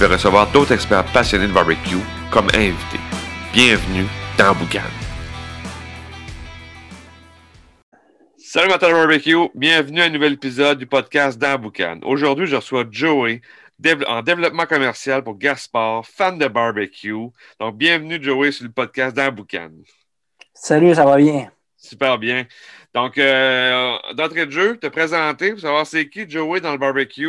vais recevoir d'autres experts passionnés de barbecue comme invités. Bienvenue dans Boucan. Salut matin barbecue, bienvenue à un nouvel épisode du podcast dans Boucan. Aujourd'hui, je reçois Joey en développement commercial pour Gaspard, fan de barbecue. Donc, bienvenue Joey sur le podcast dans Boucan. Salut, ça va bien? Super bien. Donc, euh, d'entrée de jeu, te présenter pour savoir c'est qui Joey dans le barbecue,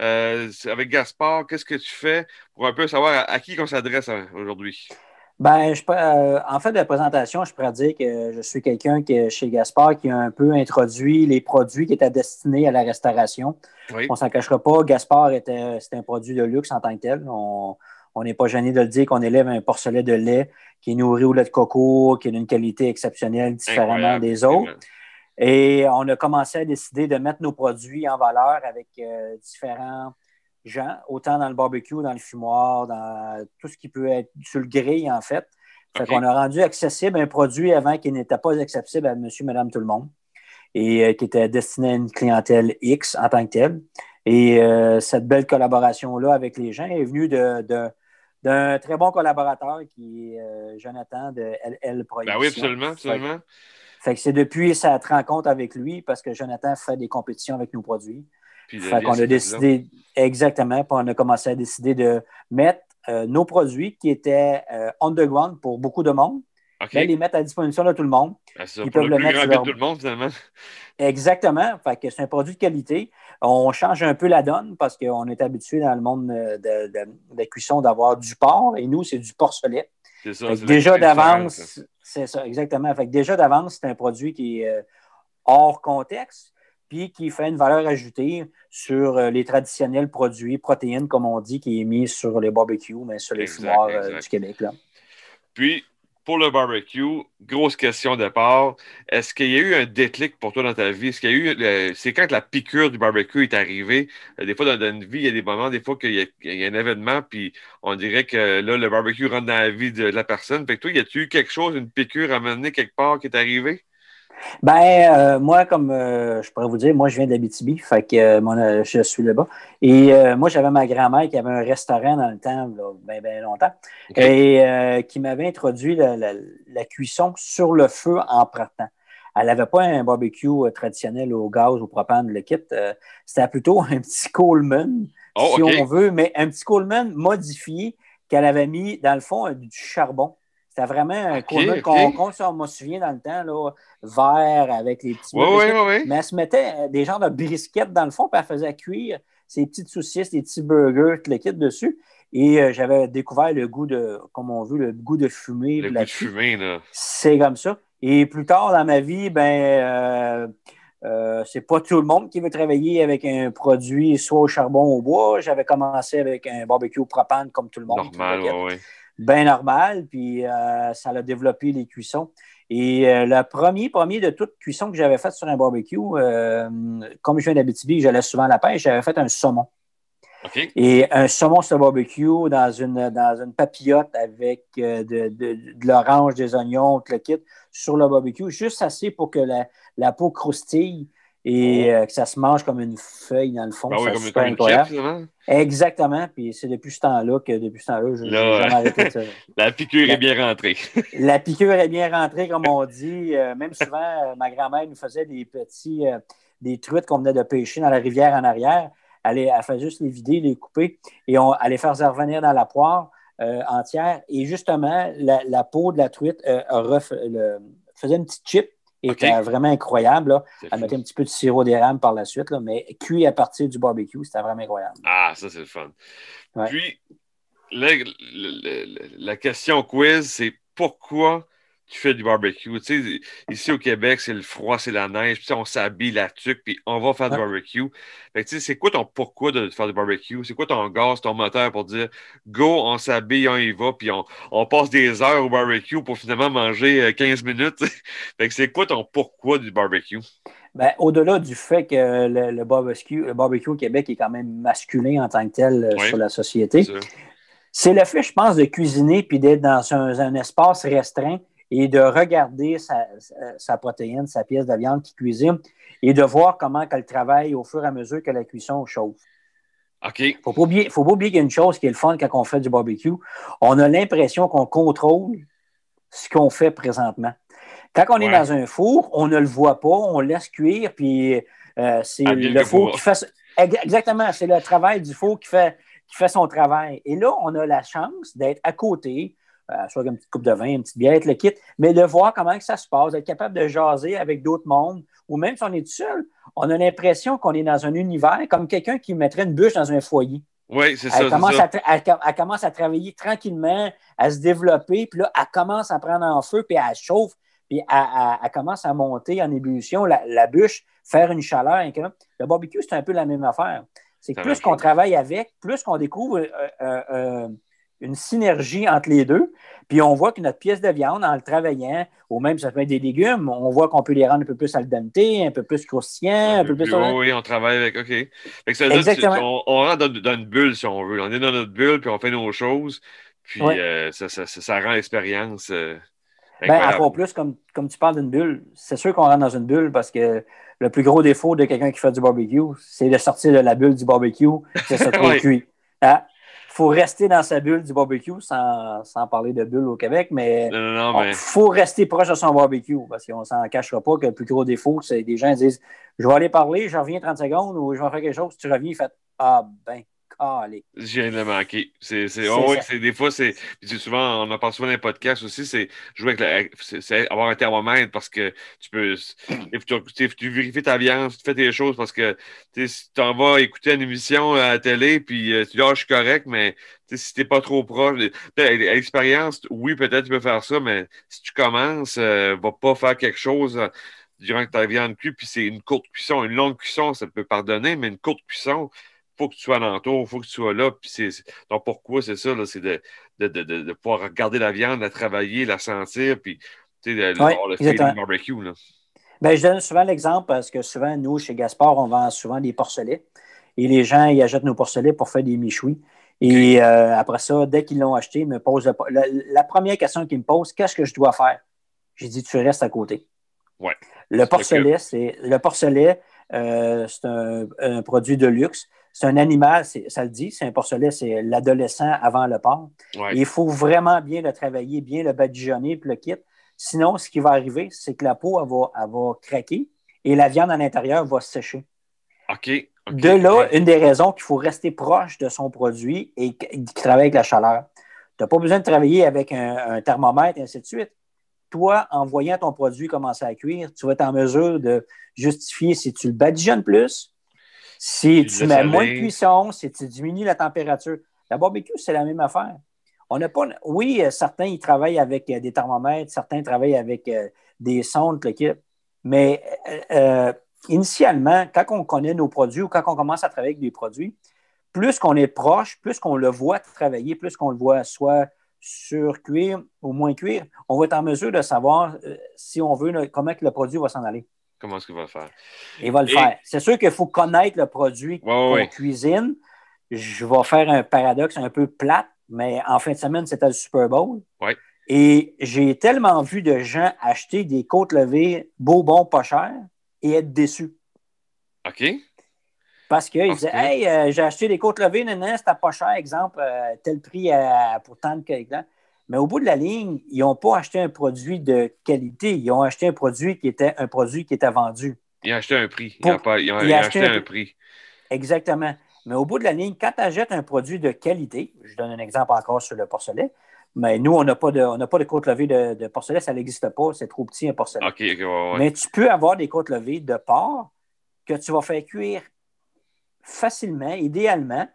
euh, avec Gaspard, qu'est-ce que tu fais pour un peu savoir à, qui on s'adresse hein, aujourd'hui? Ben, euh, en fait de la présentation, je pourrais dire que je suis quelqu'un qui, chez Gaspard qui a un peu introduit les produits qui étaient destinés à la restauration. On ne s'en cachera pas, Gaspard était, un produit de luxe en tant que tel. On n'est pas gêné de le dire qu'on élève un porcelet de lait qui est nourri au lait de coco, qui est d'une qualité exceptionnelle différemment des autres. Et on a commencé à décider de mettre nos produits en valeur avec euh, différents gens, autant dans le barbecue, dans le fumoir, dans tout ce qui peut être sur le grill, en fait. Fait qu'on a rendu accessible un produit avant qui n'était pas accessible à monsieur, madame, tout le monde et euh, qui était destiné à une clientèle X en tant que telle. Et euh, cette belle collaboration-là avec les gens est venue d'un très bon collaborateur qui est Jonathan de LL Production. Ben oui, absolument, absolument. Fait que c'est depuis cette rencontre avec lui, parce que Jonathan fait des compétitions avec nos produits. Puis fait qu'on a décidé, exactement, puis on a commencé à décider de mettre euh, nos produits qui étaient euh, underground pour beaucoup de monde, okay. les mettre à disposition de tout le monde. Ah, Ils peuvent le, mettre sur tout le monde, finalement. Exactement. Fait que c'est un produit de qualité. On change un peu la donne parce qu'on est habitué dans le monde de, de la cuisson d'avoir du porc et nous, c'est du porcelet. Ça, déjà d'avance, c'est ça, exactement. Fait déjà d'avance, c'est un produit qui est euh, hors contexte, puis qui fait une valeur ajoutée sur euh, les traditionnels produits protéines, comme on dit, qui est mis sur les barbecues, mais sur les fumoirs euh, du Québec. Là. Puis, pour le barbecue, grosse question de départ. Est-ce qu'il y a eu un déclic pour toi dans ta vie? Est-ce qu'il y a eu. C'est quand la piqûre du barbecue est arrivée? Euh, des fois, dans, une vie, il y a des moments, des fois, qu'il y, a un événement, puis on dirait que là, le barbecue rentre dans la vie de la personne. Fait que toi, y a-tu eu quelque chose, une piqûre à mener quelque part qui est arrivée? Ben, euh, moi, comme euh, je pourrais vous dire, moi, je viens d'Abitibi, fait que euh, je suis là-bas. Et moi, j'avais ma grand-mère qui avait un restaurant dans le temps, bien, bien longtemps, et qui m'avait introduit la, cuisson sur le feu en partant. Elle n'avait pas un barbecue traditionnel au gaz, au propane, le kit. C'était plutôt un petit Coleman, oh, si on veut, mais un petit Coleman modifié qu'elle avait mis, dans le fond, du charbon. C'était vraiment un okay, qu'on on me souvient dans le temps, là, vert avec les petits. Oui, oui, oui. Mais elle se mettait euh, des genres de brisquettes dans le fond, puis elle faisait cuire ses petites saucisses, les petits burgers, tout le kit dessus. Et euh, j'avais découvert le goût de, comme on veut, le goût de fumée. Le goût de fumée, là. C'est comme ça. Et plus tard dans ma vie, ben. Euh, c'est pas tout le monde qui veut travailler avec un produit soit au charbon ou au bois. J'avais commencé avec un barbecue propane comme tout le monde. Normal, oui bien normal, puis euh, ça a développé les cuissons. Et euh, le premier, premier de toute cuisson que j'avais fait sur un barbecue, euh, comme je viens d'Abitibi, j'allais souvent à la pêche, j'avais fait un saumon. Et un saumon sur barbecue dans une, dans une papillote avec de, de, l'orange, des oignons, tout le kit sur le barbecue, juste assez pour que la, la peau croustille et oh. euh, que ça se mange comme une feuille dans le fond. Ah oui, comme, super incroyable. Exactement. Puis c'est depuis ce temps-là que depuis ce temps-là, je jamais arrêté ça. La piqûre est bien rentrée. la piqûre est bien rentrée, comme on dit. Euh, même souvent, euh, ma grand-mère nous faisait des petits des truites qu'on venait de pêcher dans la rivière en arrière. Elle, elle faisait juste les vider, les couper et on allait faire ça revenir dans la poire entière. Et justement, la, peau de la truite faisait une petite chip était vraiment incroyable. Là. Elle mettait un petit peu de sirop d'érable par la suite, là, mais cuit à partir du barbecue, c'était vraiment incroyable. Ah, ça, c'est le fun. Puis, la, question quiz, c'est pourquoi tu fais du barbecue. Tu sais, ici au Québec, c'est le froid, c'est la neige, puis on s'habille la tuque, puis on va faire du barbecue. Fait tu sais, c'est quoi ton pourquoi de faire du barbecue? C'est quoi ton gaz, ton moteur pour dire go, on s'habille, on y va, puis on, on, passe des heures au barbecue pour finalement manger 15 euh, minutes? fait que c'est quoi ton pourquoi du barbecue? Ben, au-delà du fait que le, barbecue, le barbecue au Québec est quand même masculin en tant que tel euh, sur la société, c'est le fait, je pense, de cuisiner puis d'être dans un espace restreint et de regarder sa, protéine, sa pièce de viande qui cuisine et de voir comment elle travaille au fur et à mesure que la cuisson chauffe. OK. Il ne faut pas oublier, qu'il y a une chose qui est le fun quand on fait du barbecue. On a l'impression qu'on contrôle ce qu'on fait présentement. Quand on est dans un four, on ne le voit pas, on laisse cuire, puis euh, c'est le four qui fait. Exactement, c'est le travail du four qui fait, qui fait son travail. Et là, on a la chance d'être à côté, soit une petite coupe de vin, une petite bière, le kit, mais de voir comment ça se passe, d'être capable de jaser avec d'autres mondes, ou même si on est tout seul, on a l'impression qu'on est dans un univers comme quelqu'un qui mettrait une bûche dans un foyer. Oui, c'est ça. Commence elle, commence à travailler tranquillement, à se développer, puis là, elle commence à prendre en feu, puis elle chauffe, puis elle, commence à monter en ébullition, la, bûche, faire une chaleur. Le barbecue, c'est un peu la même affaire. C'est que plus qu'on travaille avec, plus qu'on découvre euh, euh, une synergie entre les deux. Puis on voit que notre pièce de viande, en le travaillant, ou même ça peut être des légumes, on voit qu'on peut les rendre un peu plus al dente, un peu plus croustillants, un, peu plus. oui, on travaille avec. OK. Exactement. on, rentre dans, une bulle, si on veut. On est dans notre bulle, puis on fait nos choses. Puis euh, ça, rend l'expérience. Euh, ben, encore plus, comme, comme tu parles d'une bulle, c'est sûr qu'on rentre dans une bulle parce que le plus gros défaut de quelqu'un qui fait du barbecue, c'est de sortir de la bulle du barbecue, c'est se trouver cuit. Hein? Faut rester dans sa bulle du barbecue, sans, sans parler de bulle au Québec, mais il faut rester proche de son barbecue parce qu'on ne s'en cachera pas que le plus gros défaut, c'est des gens disent Je vais aller parler, je reviens 30 secondes ou je vais faire quelque chose, tu reviens, fait Ah ben, je viens de le manquer. C'est, oh, des fois, c'est. souvent, on en parle souvent dans les podcasts aussi, c'est jouer avec, c'est, avoir un thermomètre parce que tu peux. Tu, tu, vérifies ta viande, tu fais tes choses parce que si tu en vas écouter une émission à la télé, puis euh, tu dis, ah, je suis correct, mais si tu n'es pas trop proche. À l'expérience, oui, peut-être tu peux faire ça, mais si tu commences, euh, va pas faire quelque chose euh, durant que ta viande cuit, puis c'est une courte cuisson. Une longue cuisson, ça peut pardonner, mais une courte cuisson, faut que tu sois alentour, il faut que tu sois là. Puis c'est, donc pourquoi c'est ça, c'est de, de, de, de, pouvoir regarder la viande, la travailler, la sentir, puis tu sais, le feeling barbecue. Là. Bien, je donne souvent l'exemple parce que souvent, nous, chez Gaspard, on vend souvent des porcelets. Et les gens, ils achètent nos porcelets pour faire des michouis. Et euh, après ça, dès qu'ils l'ont acheté, ils me posent la, première question qu'ils me posent, qu'est-ce que je dois faire? J'ai dit, tu restes à côté. Ouais. Le porcelet, c'est le porcelet, euh, c'est un, un, produit de luxe. C'est un animal, ça le dit, c'est un porcelet, c'est l'adolescent avant le porc. Il faut vraiment bien le travailler, bien le badigeonner, puis le kit. Sinon, ce qui va arriver, c'est que la peau, elle va, craquer et la viande à l'intérieur va sécher. OK. De là, une des raisons qu'il faut rester proche de son produit et travailler avec la chaleur. Tu n'as pas besoin de travailler avec un, un, thermomètre et ainsi de suite. Toi, en voyant ton produit commencer à cuire, tu vas être en mesure de justifier si tu le badigeonnes plus, si tu mets moins de cuisson, si tu diminues la température. La barbecue, c'est la même affaire. On n'a pas. Oui, euh, certains ils travaillent avec euh, des thermomètres, certains travaillent avec euh, des sondes, Mais initialement, quand on connaît nos produits ou quand on commence à travailler avec des produits, plus qu'on est proche, plus qu'on le voit travailler, plus qu'on le voit soit sur cuire ou moins cuire, on va être en mesure de savoir si on veut comment que le produit va s'en aller. Comment est-ce qu'il va le faire? Il va le faire. C'est sûr qu'il faut connaître le produit qu'on cuisine. Je vais faire un paradoxe un peu plate, mais en fin de semaine, c'était le Super Bowl. Et j'ai tellement vu de gens acheter des côtes levées beau, bon, pas cher et être déçus. OK. Parce qu'ils disaient Hey, euh, j'ai acheté des côtes levées, non, c'était pas cher, exemple, euh, tel prix pour tant de. Mais au bout de la ligne, ils n'ont pas acheté un produit de qualité. Ils ont acheté un produit qui était un produit qui était vendu. Ils ont acheté un prix. ils ont, acheté, un, prix. Exactement. Mais au bout de la ligne, quand tu achètes un produit de qualité, je donne un exemple encore sur le porcelet, mais nous, on n'a pas de, pas de côte levée de, porcelet, ça n'existe pas, c'est trop petit un porcelet. Mais tu peux avoir des côtes levées de porc que tu vas faire cuire facilement, idéalement,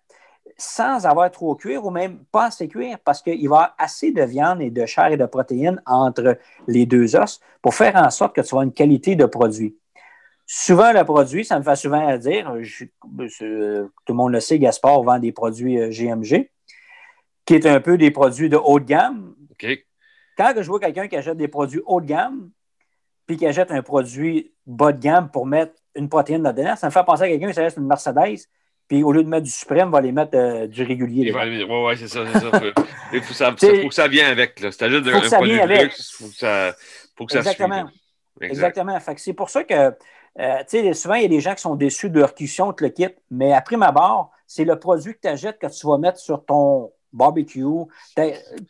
sans avoir trop cuire ou même pas assez cuire parce qu'il va y avoir assez de viande et de chair et de protéines entre les deux os pour faire en sorte que tu aies une qualité de produit. Souvent, le produit, ça me fait souvent à dire, tout le monde le sait, Gaspard vend des produits GMG, euh, qui est un peu des produits de haut de gamme. Quand je vois quelqu'un qui achète des produits haut de gamme, puis qui achète un produit bas de gamme pour mettre une protéine dedans, ça me fait penser à quelqu'un qui achète une Mercedes, puis au lieu de mettre du suprême, va les mettre euh, du régulier. Oui, ouais, c'est ça, c'est ça. Il faut, ça, faut que ça vienne avec. C'est juste un produit de luxe. Faut que ça, faut que ça Exactement. Exactement. c'est pour ça que, euh, souvent, il y a des gens qui sont déçus de leur cuisson, le kit, mais après ma barre, c'est le produit que tu achètes que tu vas mettre sur ton barbecue.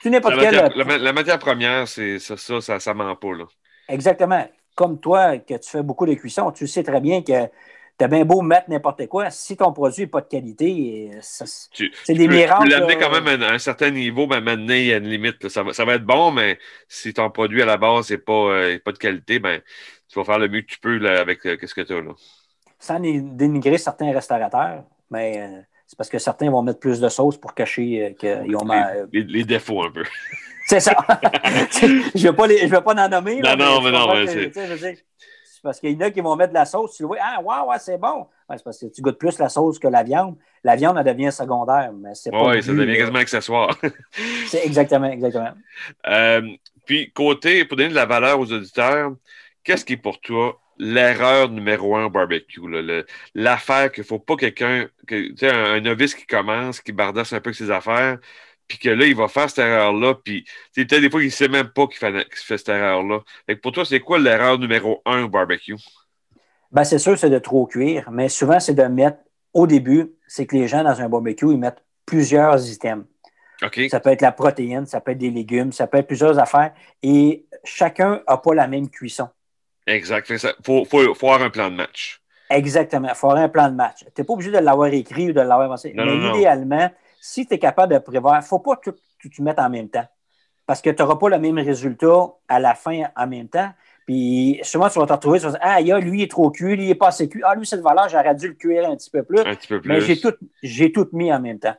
Tu n'importe quel. La, la, matière première, c'est ça, ça, ça, ment pas. Là. Exactement. Comme toi, que tu fais beaucoup de cuisson, tu sais très bien que tu as bien beau mettre n'importe quoi, si ton produit n'est pas de qualité, c'est des miracles. Tu l'amener quand même à un, certain niveau, mais maintenant, il y a une limite. Ça, va, ça va être bon, mais si ton produit à la base n'est pas, euh, pas de qualité, ben, tu vas faire le mieux que tu peux avec euh, ce que tu as. Là. Sans dénigrer certains restaurateurs, mais euh, c'est parce que certains vont mettre plus de sauce pour cacher qu'ils ont les, les, défauts un peu. C'est ça. je ne vais, vais, pas en nommer. Non, non, mais non, mais c'est parce qu'il y en a qui vont mettre de la sauce. Tu le vois, ah, ouais, c'est bon. c'est parce que tu goûtes plus la sauce que la viande. La viande, elle devient secondaire. Mais c'est oui, ça devient quasiment accessoire. c'est exactement, exactement. Euh, puis, côté, pour donner de la valeur aux auditeurs, qu'est-ce qui est pour toi l'erreur numéro un au barbecue? L'affaire qu'il ne faut pas quelqu'un, tu sais, un, un, novice qui commence, qui bardasse un peu ses affaires, puis que là, il va faire cette erreur-là, puis peut-être des fois, il ne sait même pas qu'il fait, cette erreur-là. Pour toi, c'est quoi l'erreur numéro un au barbecue? Ben, c'est sûr, c'est de trop cuire, mais souvent, c'est de mettre, au début, c'est que les gens, dans un barbecue, ils mettent plusieurs items. Ça peut être la protéine, ça peut être des légumes, ça peut être plusieurs affaires, et chacun n'a pas la même cuisson. Exact. Il faut, faut, faut avoir un plan de match. Exactement. Il faut avoir un plan de match. Tu n'es pas obligé de l'avoir écrit ou de l'avoir avancé. mais idéalement, si tu es capable de prévoir, il ne faut pas que tu te mettes en même temps. Parce que tu n'auras pas le même résultat à la fin en même temps. Puis souvent, tu vas te retrouver, tu vas dire Ah, lui, il est trop cuit, lui, il n'est pas assez cuit. Ah, lui, cette valeur, j'aurais dû le cuire un petit peu plus. Un petit peu plus. Mais j'ai tout, j'ai tout mis en même temps.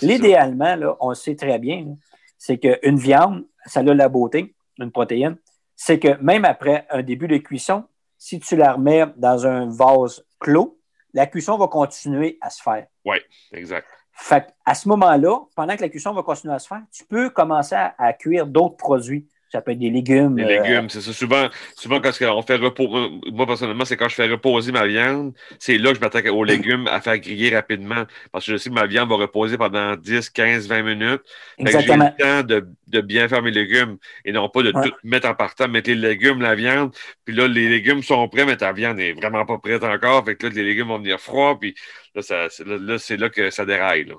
L'idéalement, là, on sait très bien, c'est qu'une viande, ça a la beauté, une protéine, c'est que même après un début de cuisson, si tu la remets dans un vase clos, la cuisson va continuer à se faire. Oui, exact. Fait à ce moment-là, pendant que la cuisson va continuer à se faire, tu peux commencer à cuire d'autres produits ça peut être des légumes. Des euh, légumes, c'est ça. Souvent, souvent quand on fait reposer, moi personnellement, c'est quand je fais reposer ma viande, c'est là que je m'attaque aux légumes à faire griller rapidement. Parce que je sais que ma viande va reposer pendant 10, 15, 20 minutes. Exactement. J'ai le temps de, de, bien faire mes légumes et non pas de tout mettre en partant, mettre les légumes, la viande. Puis là, les légumes sont prêts, mais ta viande n'est vraiment pas prête encore. Fait que là, les légumes vont venir froids. Puis là, là, c'est là que ça déraille. Là.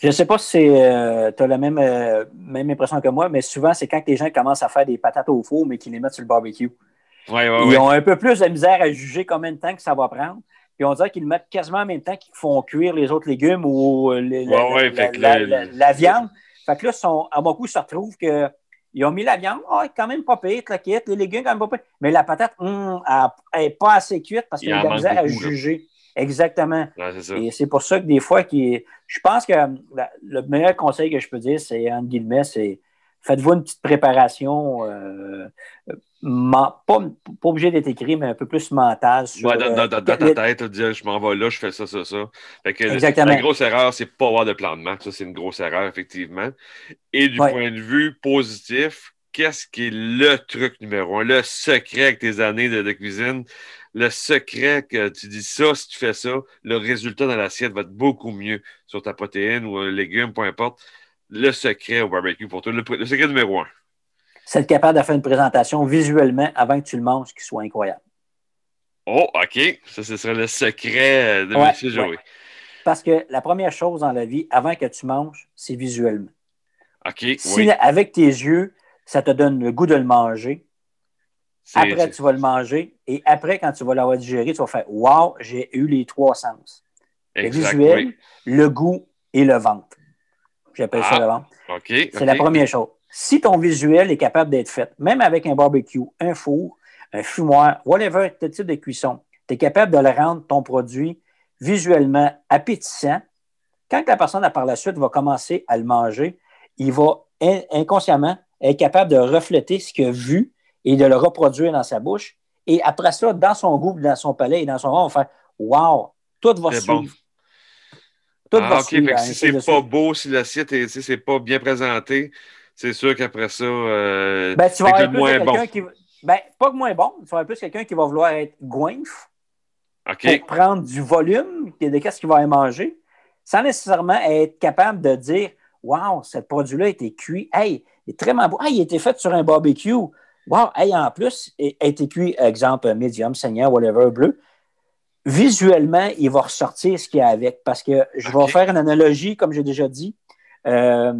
Je ne sais pas si euh, tu as la même, euh, même impression que moi, mais souvent, c'est quand les gens commencent à faire des patates au four, mais qu'ils les mettent sur le barbecue. Ils ont un peu plus de misère à juger combien de temps que ça va prendre. Puis on dirait qu'ils le mettent quasiment en même temps qu'ils font cuire les autres légumes ou euh, la, viande. Fait que là, à mon coup, ça retrouve qu'ils ont mis la viande, oh, quand même pas pire, la les légumes quand même pas pire. Mais la patate, hum, elle n'est pas assez cuite parce qu'il y a de la misère à juger. Exactement. Et c'est pour ça que des fois, je pense que le meilleur conseil que je peux dire, c'est, entre guillemets, c'est faites-vous une petite préparation, euh, pas, pas, obligé d'être écrit, mais un peu plus mentale. Sur, dans, dans, ta tête, dire je m'en vais là, je fais ça, ça, ça. Exactement. La grosse erreur, c'est pas avoir de plan de match. Ça, c'est une grosse erreur, effectivement. Et du point de vue positif, qu'est-ce qui est le truc numéro un, le secret avec tes années de cuisine? le secret que tu dis ça, si tu fais ça, le résultat dans l'assiette va être beaucoup mieux sur ta protéine ou un légume, peu importe. Le secret au barbecue pour toi, le, secret numéro un. C'est être capable de faire une présentation visuellement avant que tu le manges qui soit incroyable. Oh, OK. Ça, ce serait le secret de M. Joey. Parce que la première chose dans la vie, avant que tu manges, c'est visuellement. OK. Si avec tes yeux, ça te donne le goût de le manger, après, tu vas le manger. Et après, quand tu vas l'avoir digéré, tu vas faire Wow, j'ai eu les trois sens. le visuel, le goût et le ventre. J'appelle ça ah, le ventre. c'est la première chose. Si ton visuel est capable d'être fait, même avec un barbecue, un four, un fumoir, whatever type de cuisson, tu es capable de le rendre ton produit visuellement appétissant, quand la personne, par la suite, va commencer à le manger, il va inconsciemment être capable de refléter ce qu'il a vu et de le reproduire dans sa bouche. Et après ça, dans son goût, dans son palais et dans son rond, on va faire Wow, tout va suivre. Tout ah, va suivre. si c'est pas beau, si l'assiette n'est pas bien présenté, c'est sûr qu'après ça, euh, ben, tu vas moins bon. Qui, ben, pas que moins bon, tu vas plus quelqu'un qui va vouloir être goinf pour prendre du volume de qu'est-ce qu'il va manger, sans nécessairement être capable de dire Wow, ce produit-là a été cuit. Hey, il est très bon. Hey, il a été fait sur un barbecue. Wow, hey, en plus, il a été cuit, exemple, medium, saignant, whatever, bleu. Visuellement, il va ressortir ce qu'il y a avec. Parce que je vais faire une analogie, comme j'ai déjà dit. Euh,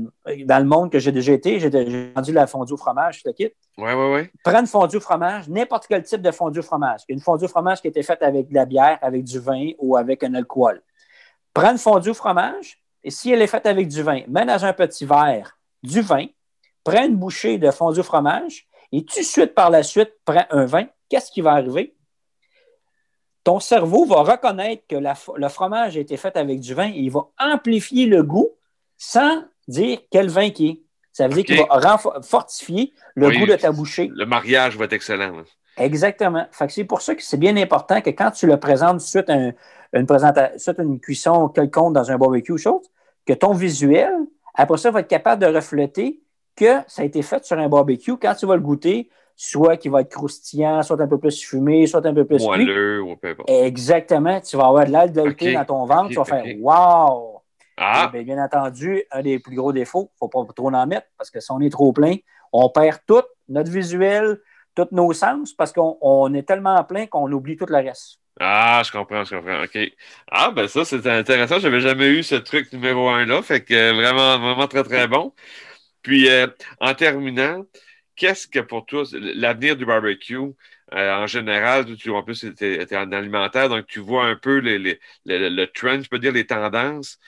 dans le monde que j'ai déjà été, j'ai vendu la fondue au fromage, je te quitte. Oui, oui, oui. Prends une fondue au fromage, n'importe quel type de fondue au fromage. Une fondue au fromage qui a été faite avec de la bière, avec du vin ou avec un alcool. Prends une fondue au fromage, et si elle est faite avec du vin, mets dans un petit verre du vin, prends une bouchée de fondue au fromage, et tout de suite, par la suite, prends un vin. Qu'est-ce qui va arriver? Ton cerveau va reconnaître que le fromage a été fait avec du vin et il va amplifier le goût sans dire quel vin qui est. Ça veut dire qu'il va fortifier le goût de ta bouchée. Le mariage va être excellent. Exactement. c'est pour ça que c'est bien important que quand tu le présentes suite à une, suite une cuisson quelconque dans un barbecue ou chose, que ton visuel, après ça, va être capable de refléter que ça a été fait sur un barbecue. Quand tu vas le goûter, soit qu'il va être croustillant, soit un peu plus fumé, soit un peu plus Moelleux, ou peu Exactement. Tu vas avoir de l'altérité dans ton ventre. tu vas faire Wow! Ah. Eh bien, entendu, un des plus gros défauts, il ne faut pas trop en mettre parce que si on est trop plein, on perd tout notre visuel, tous nos sens parce qu'on est tellement plein qu'on oublie tout le reste. Ah, je comprends, je comprends. OK. Ah, ben ça, c'est intéressant. Je n'avais jamais eu ce truc numéro un-là. Fait que euh, vraiment, vraiment très, très bon. Puis, euh, en terminant, qu'est-ce que pour toi, l'avenir du barbecue, euh, en général, tu, en plus, tu es, en alimentaire, donc tu vois un peu le trend, je peux dire les tendances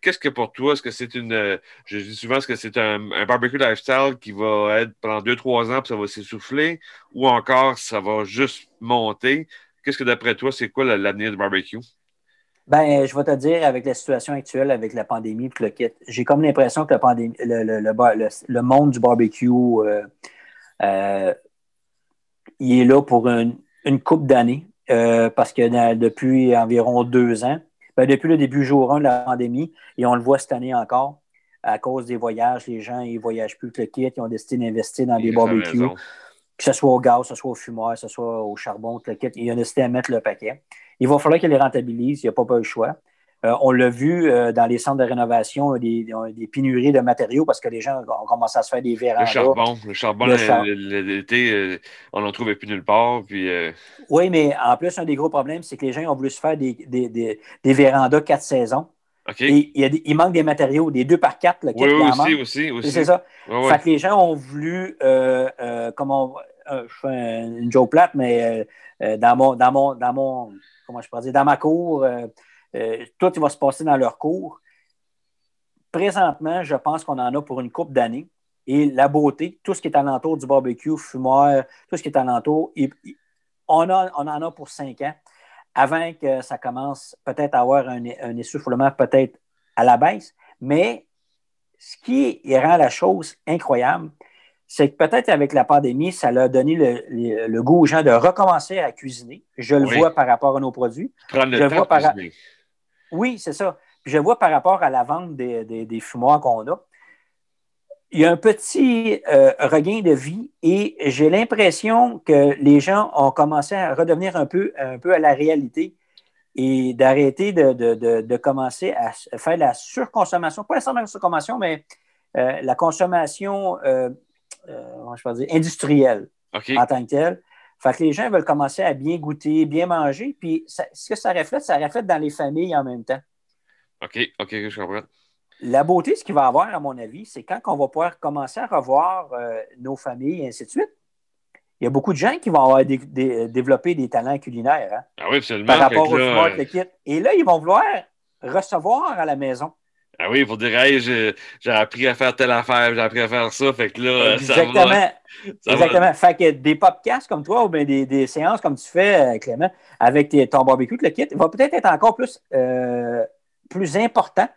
qu'est-ce que pour toi, est-ce que c'est une. Je dis souvent, est-ce que c'est un, barbecue lifestyle qui va être pendant deux, trois ans, puis ça va s'essouffler, ou encore ça va juste monter? Qu'est-ce que d'après toi, c'est quoi l'avenir du barbecue? Ben, je vais te dire, avec la situation actuelle, avec la pandémie, le kit, j'ai comme l'impression que la pandémie, le, monde du barbecue, euh, euh, il est là pour une, une couple d'années, parce que depuis environ deux ans, ben, depuis le début jour 1 de la pandémie, et on le voit cette année encore, à cause des voyages, les gens, ils ne voyagent plus que le kit, ils ont décidé d'investir dans des barbecues, que ce soit au gaz, que ce soit au fumoir, que ce soit au charbon, le kit, ils ont décidé de mettre le paquet. Il va falloir qu'ils les rentabilisent, il n'y a pas, pas le choix. Euh, on l'a vu euh, dans les centres de rénovation, des, des, pénuries de matériaux parce que les gens ont commencé à se faire des vérandas. Le charbon, le charbon, l'été, euh, on n'en trouvait plus nulle part. Puis, Oui, mais en plus, un des gros problèmes, c'est que les gens ont voulu se faire des, des, des vérandas quatre saisons. Et il, manque des matériaux, des deux par quatre. Le oui, aussi, aussi, aussi. C'est ça. fait que les gens ont voulu, comment je fais une joke plate, mais dans mon, dans mon, dans mon, comment je pourrais dire, dans ma cour, euh, tout va se passer dans leur cours. Présentement, je pense qu'on en a pour une coupe d'années. Et la beauté, tout ce qui est alentour du barbecue, fumoir, tout ce qui est alentour, on, on en a pour cinq ans avant que ça commence peut-être à avoir un, essoufflement peut-être à la baisse. Mais ce qui rend la chose incroyable, c'est que peut-être avec la pandémie, ça a donné le, goût aux gens de recommencer à cuisiner. Je le vois par rapport à nos produits. Prendre le je temps vois oui, c'est ça. je vois par rapport à la vente des, fumoirs qu'on a, il y a un petit euh, regain de vie et j'ai l'impression que les gens ont commencé à redevenir un peu, un peu à la réalité et d'arrêter de, commencer à faire la surconsommation, pas nécessairement la surconsommation, mais euh, la consommation euh, je dire, industrielle en tant que telle. Fait que les gens veulent commencer à bien goûter, bien manger. Puis ce que ça reflète, ça reflète dans les familles en même temps. OK, OK, je comprends. La beauté, ce qu'il va avoir, à mon avis, c'est quand on va pouvoir commencer à revoir euh, nos familles et ainsi de suite. Il y a beaucoup de gens qui vont avoir développé des talents culinaires. Hein, ah oui, absolument. Par rapport au smart, le kit. Et là, ils vont vouloir recevoir à la maison. Ah oui, il faut dire, hey, j'ai appris à faire telle affaire, j'ai appris à faire ça, fait que là, Exactement. ça va. Exactement. Fait que des podcasts comme toi ou bien des, séances comme tu fais, euh, Clément, avec ton barbecue, le kit, va peut-être être encore plus, euh, plus important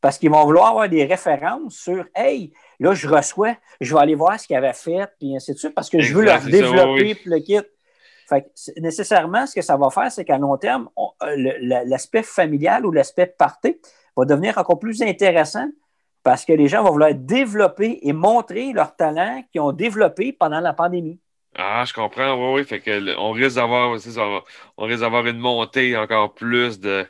parce qu'ils vont vouloir avoir des références sur Hey, là, je reçois, je vais aller voir ce qu'ils avaient fait, puis ainsi de suite, parce que je veux leur développer le kit. Fait nécessairement, ce que ça va faire, c'est qu'à long terme, l'aspect familial ou l'aspect parté va devenir encore plus intéressant parce que les gens vont vouloir développer et montrer leurs talents qu'ils ont développés pendant la pandémie. Ah, je comprends, oui, oui. Fait que on risque d'avoir on risque d'avoir une montée encore plus de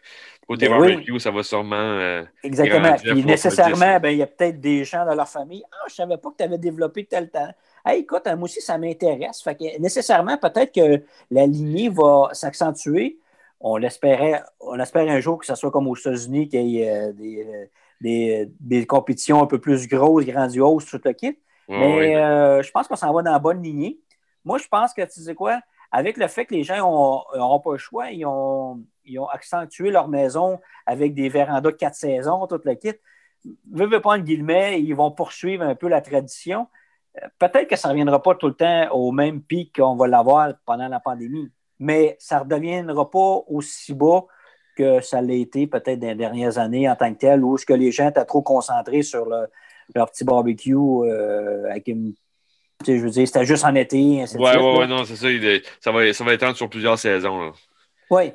côté ben barbecue, ça va sûrement. Euh, Exactement. Puis nécessairement, ben, il y a peut-être des gens dans leur famille. Ah, je ne savais pas que tu avais développé tel talent. Hey, écoute, moi aussi, ça m'intéresse. Fait que nécessairement, peut-être que la lignée va s'accentuer. On l'espérait, on espère un jour que ce soit comme aux États-Unis, qu'il y ait euh, des, euh, des, des, compétitions un peu plus grosses, grandioses, tout le kit. Mais je pense qu'on s'en va dans la bonne lignée. Moi, je pense que, tu sais quoi, avec le fait que les gens n'auront pas le choix, ils ont, accentué leur maison avec des vérandas de quatre saisons, tout le kit. Veux, veux pas guillemets, ils vont poursuivre un peu la tradition. Euh, peut-être que ça ne reviendra pas tout le temps au même pic qu'on va l'avoir pendant la pandémie, mais ça ne redeviendra pas aussi bas que ça l'a été peut-être dans les dernières années en tant que tel, où ce que les gens étaient trop concentrés sur leur petit barbecue euh, avec une je veux dire, c'était juste en été. Oui, oui, oui, non, c'est ça. ça, va, ça va étendre sur plusieurs saisons. Oui.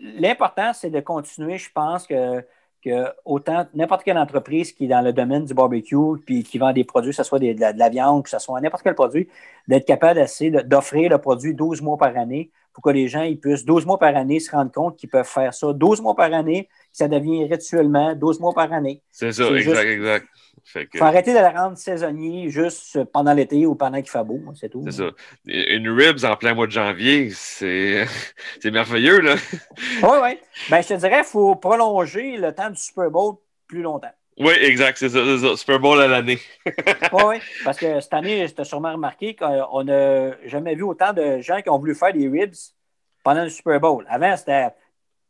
L'important, c'est de continuer. Je pense que, que autant n'importe quelle entreprise qui est dans le domaine du barbecue puis qui vend des produits, que ce soit de, la, viande, que ce soit n'importe quel produit, d'être capable d'offrir le produit 12 mois par année pour que les gens ils puissent 12 mois par année se rendre compte qu'ils peuvent faire ça 12 mois par année, ça devient rituellement 12 mois par année. C'est ça, exact, exact. Il faut arrêter de la rendre saisonnier juste pendant l'été ou pendant qu'il fait beau, c'est tout. C'est ça. Une ribs en plein mois de janvier, c'est merveilleux, là. oui, oui. Ben, je te dirais, il faut prolonger le temps du Super Bowl plus longtemps. Oui, exact, c'est ça, ça, Super Bowl à l'année. oui, oui, parce que cette année, as sûrement remarqué qu'on n'a jamais vu autant de gens qui ont voulu faire des ribs pendant le Super Bowl. Avant, c'était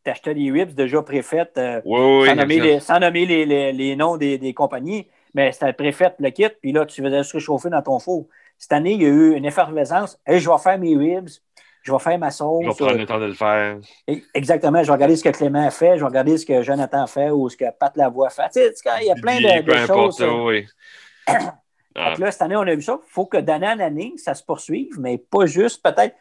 t'achetais des ribs déjà préfaites, euh, oui, oui, sans, nommer les, les, les, noms des, des compagnies mais c'était préfet le kit, puis là, tu faisais se réchauffer dans ton four. Cette année, il y a eu une effervescence. et je vais faire mes ribs, je vais faire ma sauce. Je vais prendre le temps de le faire. Exactement. Je vais regarder ce que Clément a fait, je vais regarder ce que Jonathan a fait ou ce que Pat Lavoie a fait. Tu sais, il y a plein de, de choses. Ça, oui. Donc là, cette année, on a vu ça. Il faut que d'année en année, ça se poursuive, mais pas juste peut-être.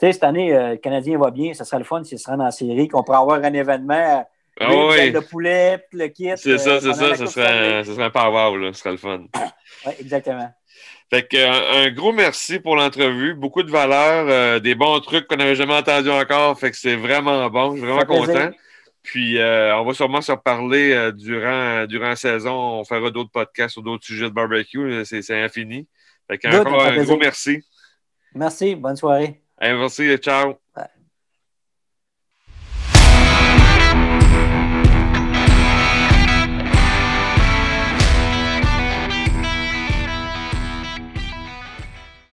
Tu sais, cette année, euh, le Canadien va bien, ça sera le fun s'il se rend en série, qu'on pourra avoir un événement ah oui. Le poulet, le kit. C'est ça, euh, c'est ça. Ce serait, ce serait un power, là. Ce serait le fun. oui, exactement. Fait que, euh, un, gros merci pour l'entrevue. Beaucoup de valeur, euh, des bons trucs qu'on n'avait jamais entendus encore. Fait que c'est vraiment bon. Je suis vraiment content. Puis, on va sûrement se reparler durant, durant la saison. On fera d'autres podcasts sur d'autres sujets de barbecue. C'est infini. Fait que, encore un gros merci. Merci. Bonne soirée. merci. Ciao.